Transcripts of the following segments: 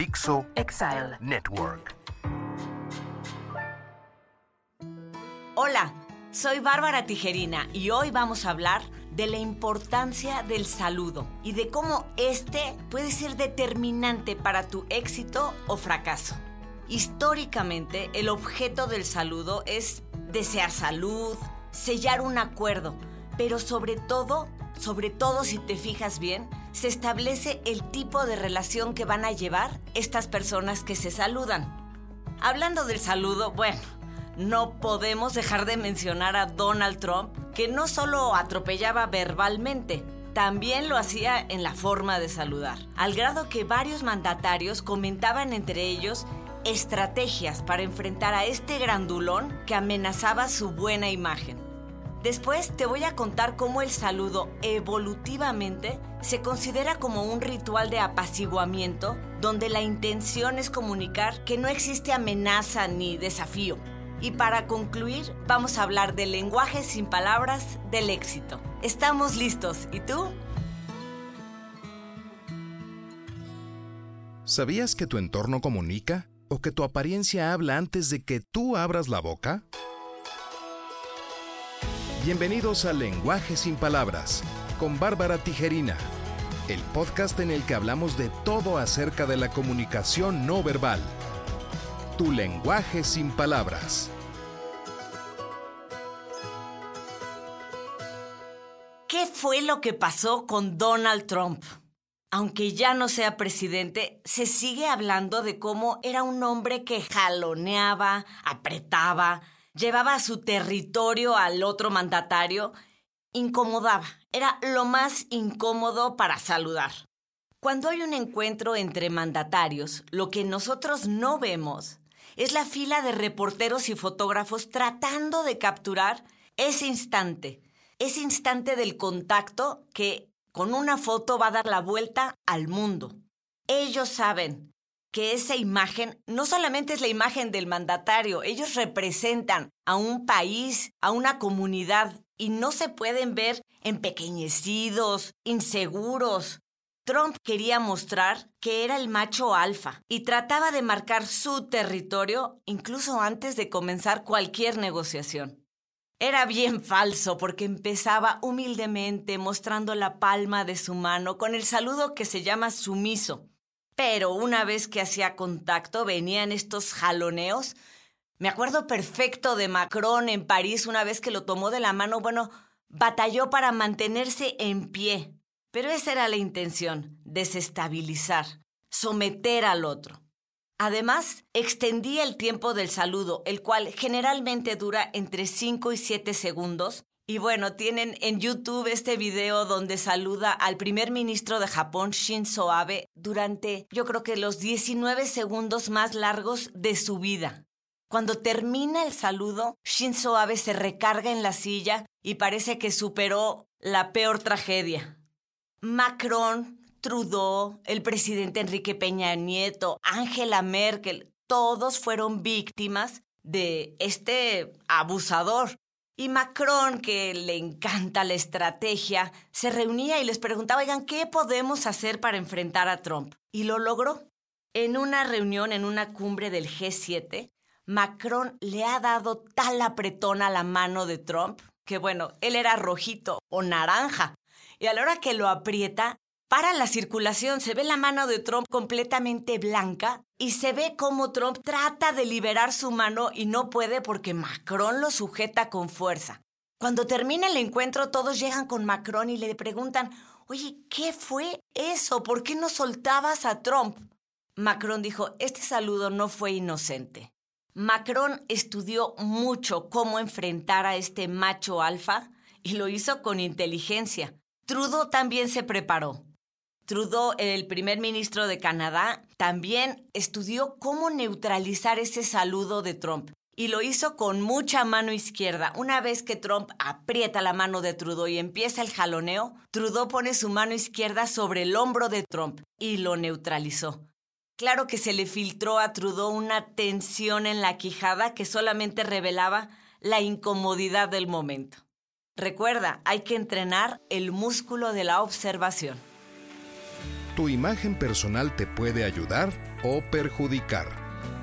Dixo Exile Network. Hola, soy Bárbara Tijerina y hoy vamos a hablar de la importancia del saludo y de cómo este puede ser determinante para tu éxito o fracaso. Históricamente, el objeto del saludo es desear salud, sellar un acuerdo, pero sobre todo, sobre todo si te fijas bien, se establece el tipo de relación que van a llevar estas personas que se saludan. Hablando del saludo, bueno, no podemos dejar de mencionar a Donald Trump, que no solo atropellaba verbalmente, también lo hacía en la forma de saludar, al grado que varios mandatarios comentaban entre ellos estrategias para enfrentar a este grandulón que amenazaba su buena imagen. Después te voy a contar cómo el saludo evolutivamente se considera como un ritual de apaciguamiento donde la intención es comunicar que no existe amenaza ni desafío. Y para concluir, vamos a hablar del lenguaje sin palabras del éxito. Estamos listos, ¿y tú? ¿Sabías que tu entorno comunica o que tu apariencia habla antes de que tú abras la boca? Bienvenidos a Lenguaje sin Palabras con Bárbara Tijerina, el podcast en el que hablamos de todo acerca de la comunicación no verbal. Tu lenguaje sin palabras. ¿Qué fue lo que pasó con Donald Trump? Aunque ya no sea presidente, se sigue hablando de cómo era un hombre que jaloneaba, apretaba, llevaba su territorio al otro mandatario, incomodaba. Era lo más incómodo para saludar. Cuando hay un encuentro entre mandatarios, lo que nosotros no vemos es la fila de reporteros y fotógrafos tratando de capturar ese instante, ese instante del contacto que con una foto va a dar la vuelta al mundo. Ellos saben que esa imagen no solamente es la imagen del mandatario, ellos representan a un país, a una comunidad y no se pueden ver empequeñecidos, inseguros. Trump quería mostrar que era el macho alfa y trataba de marcar su territorio incluso antes de comenzar cualquier negociación. Era bien falso porque empezaba humildemente mostrando la palma de su mano con el saludo que se llama sumiso pero una vez que hacía contacto venían estos jaloneos. Me acuerdo perfecto de Macron en París una vez que lo tomó de la mano, bueno, batalló para mantenerse en pie. Pero esa era la intención, desestabilizar, someter al otro. Además, extendía el tiempo del saludo, el cual generalmente dura entre 5 y 7 segundos, y bueno, tienen en YouTube este video donde saluda al primer ministro de Japón, Shinzo Abe, durante yo creo que los 19 segundos más largos de su vida. Cuando termina el saludo, Shinzo Abe se recarga en la silla y parece que superó la peor tragedia. Macron, Trudeau, el presidente Enrique Peña Nieto, Angela Merkel, todos fueron víctimas de este abusador y Macron, que le encanta la estrategia, se reunía y les preguntaba, oigan, ¿qué podemos hacer para enfrentar a Trump? Y lo logró. En una reunión, en una cumbre del G7, Macron le ha dado tal apretón a la mano de Trump que, bueno, él era rojito o naranja. Y a la hora que lo aprieta, para la circulación, se ve la mano de Trump completamente blanca y se ve cómo Trump trata de liberar su mano y no puede porque Macron lo sujeta con fuerza. Cuando termina el encuentro, todos llegan con Macron y le preguntan, oye, ¿qué fue eso? ¿Por qué no soltabas a Trump? Macron dijo, este saludo no fue inocente. Macron estudió mucho cómo enfrentar a este macho alfa y lo hizo con inteligencia. Trudeau también se preparó. Trudeau, el primer ministro de Canadá, también estudió cómo neutralizar ese saludo de Trump. Y lo hizo con mucha mano izquierda. Una vez que Trump aprieta la mano de Trudeau y empieza el jaloneo, Trudeau pone su mano izquierda sobre el hombro de Trump y lo neutralizó. Claro que se le filtró a Trudeau una tensión en la quijada que solamente revelaba la incomodidad del momento. Recuerda, hay que entrenar el músculo de la observación tu imagen personal te puede ayudar o perjudicar.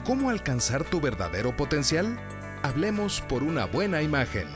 ¿Cómo alcanzar tu verdadero potencial? Hablemos por una buena imagen.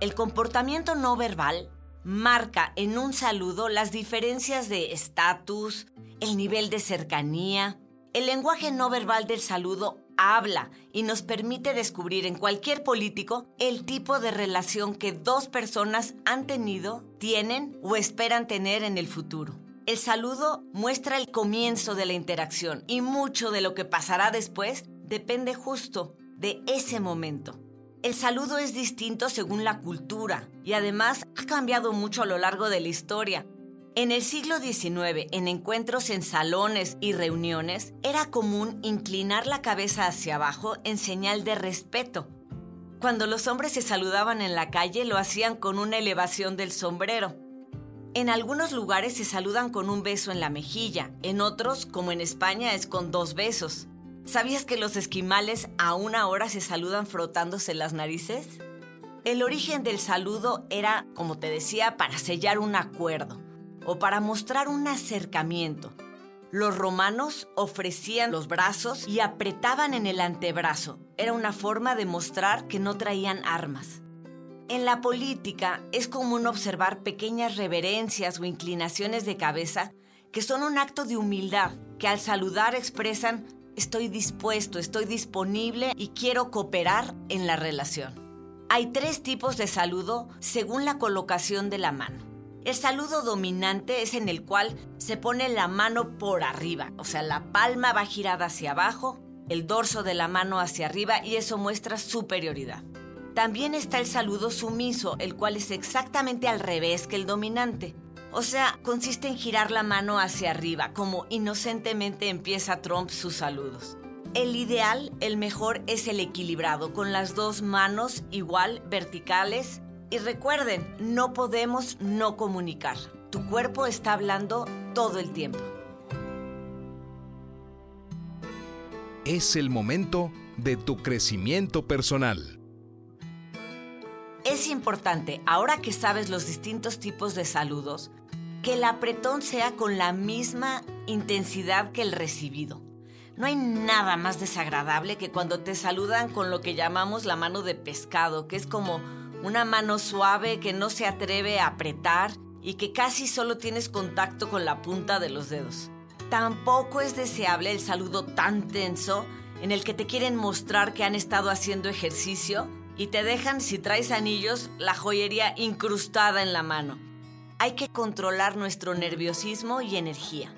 El comportamiento no verbal marca en un saludo las diferencias de estatus, el nivel de cercanía. El lenguaje no verbal del saludo habla y nos permite descubrir en cualquier político el tipo de relación que dos personas han tenido, tienen o esperan tener en el futuro. El saludo muestra el comienzo de la interacción y mucho de lo que pasará después depende justo de ese momento. El saludo es distinto según la cultura y además ha cambiado mucho a lo largo de la historia. En el siglo XIX, en encuentros en salones y reuniones, era común inclinar la cabeza hacia abajo en señal de respeto. Cuando los hombres se saludaban en la calle lo hacían con una elevación del sombrero. En algunos lugares se saludan con un beso en la mejilla, en otros, como en España, es con dos besos. ¿Sabías que los esquimales a una hora se saludan frotándose las narices? El origen del saludo era, como te decía, para sellar un acuerdo o para mostrar un acercamiento. Los romanos ofrecían los brazos y apretaban en el antebrazo. Era una forma de mostrar que no traían armas. En la política es común observar pequeñas reverencias o inclinaciones de cabeza que son un acto de humildad, que al saludar expresan estoy dispuesto, estoy disponible y quiero cooperar en la relación. Hay tres tipos de saludo según la colocación de la mano. El saludo dominante es en el cual se pone la mano por arriba, o sea, la palma va girada hacia abajo, el dorso de la mano hacia arriba y eso muestra superioridad. También está el saludo sumiso, el cual es exactamente al revés que el dominante. O sea, consiste en girar la mano hacia arriba, como inocentemente empieza Trump sus saludos. El ideal, el mejor, es el equilibrado, con las dos manos igual verticales y recuerden, no podemos no comunicar. Tu cuerpo está hablando todo el tiempo. Es el momento de tu crecimiento personal. Es importante, ahora que sabes los distintos tipos de saludos, que el apretón sea con la misma intensidad que el recibido. No hay nada más desagradable que cuando te saludan con lo que llamamos la mano de pescado, que es como una mano suave que no se atreve a apretar y que casi solo tienes contacto con la punta de los dedos. Tampoco es deseable el saludo tan tenso en el que te quieren mostrar que han estado haciendo ejercicio y te dejan, si traes anillos, la joyería incrustada en la mano. Hay que controlar nuestro nerviosismo y energía.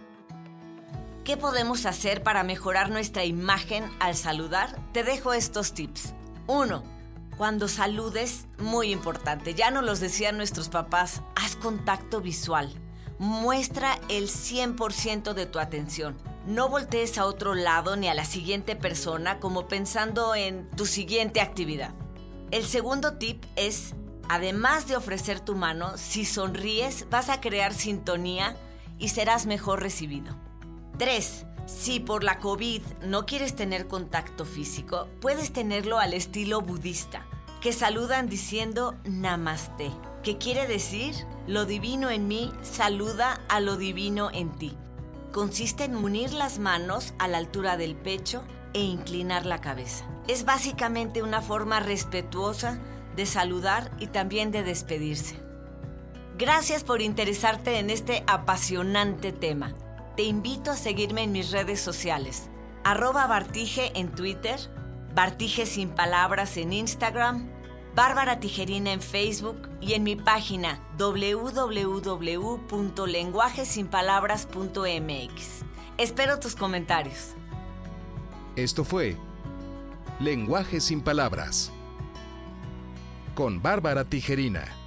¿Qué podemos hacer para mejorar nuestra imagen al saludar? Te dejo estos tips. 1 cuando saludes, muy importante, ya nos los decían nuestros papás, haz contacto visual. Muestra el 100% de tu atención. No voltees a otro lado ni a la siguiente persona como pensando en tu siguiente actividad. El segundo tip es, además de ofrecer tu mano, si sonríes vas a crear sintonía y serás mejor recibido. 3. Si por la COVID no quieres tener contacto físico, puedes tenerlo al estilo budista, que saludan diciendo Namaste, que quiere decir lo divino en mí saluda a lo divino en ti. Consiste en unir las manos a la altura del pecho e inclinar la cabeza. Es básicamente una forma respetuosa de saludar y también de despedirse. Gracias por interesarte en este apasionante tema te invito a seguirme en mis redes sociales. Arroba Bartige en Twitter, Bartige sin palabras en Instagram, Bárbara Tijerina en Facebook y en mi página www.lenguajesinpalabras.mx. Espero tus comentarios. Esto fue Lenguaje sin Palabras con Bárbara Tijerina.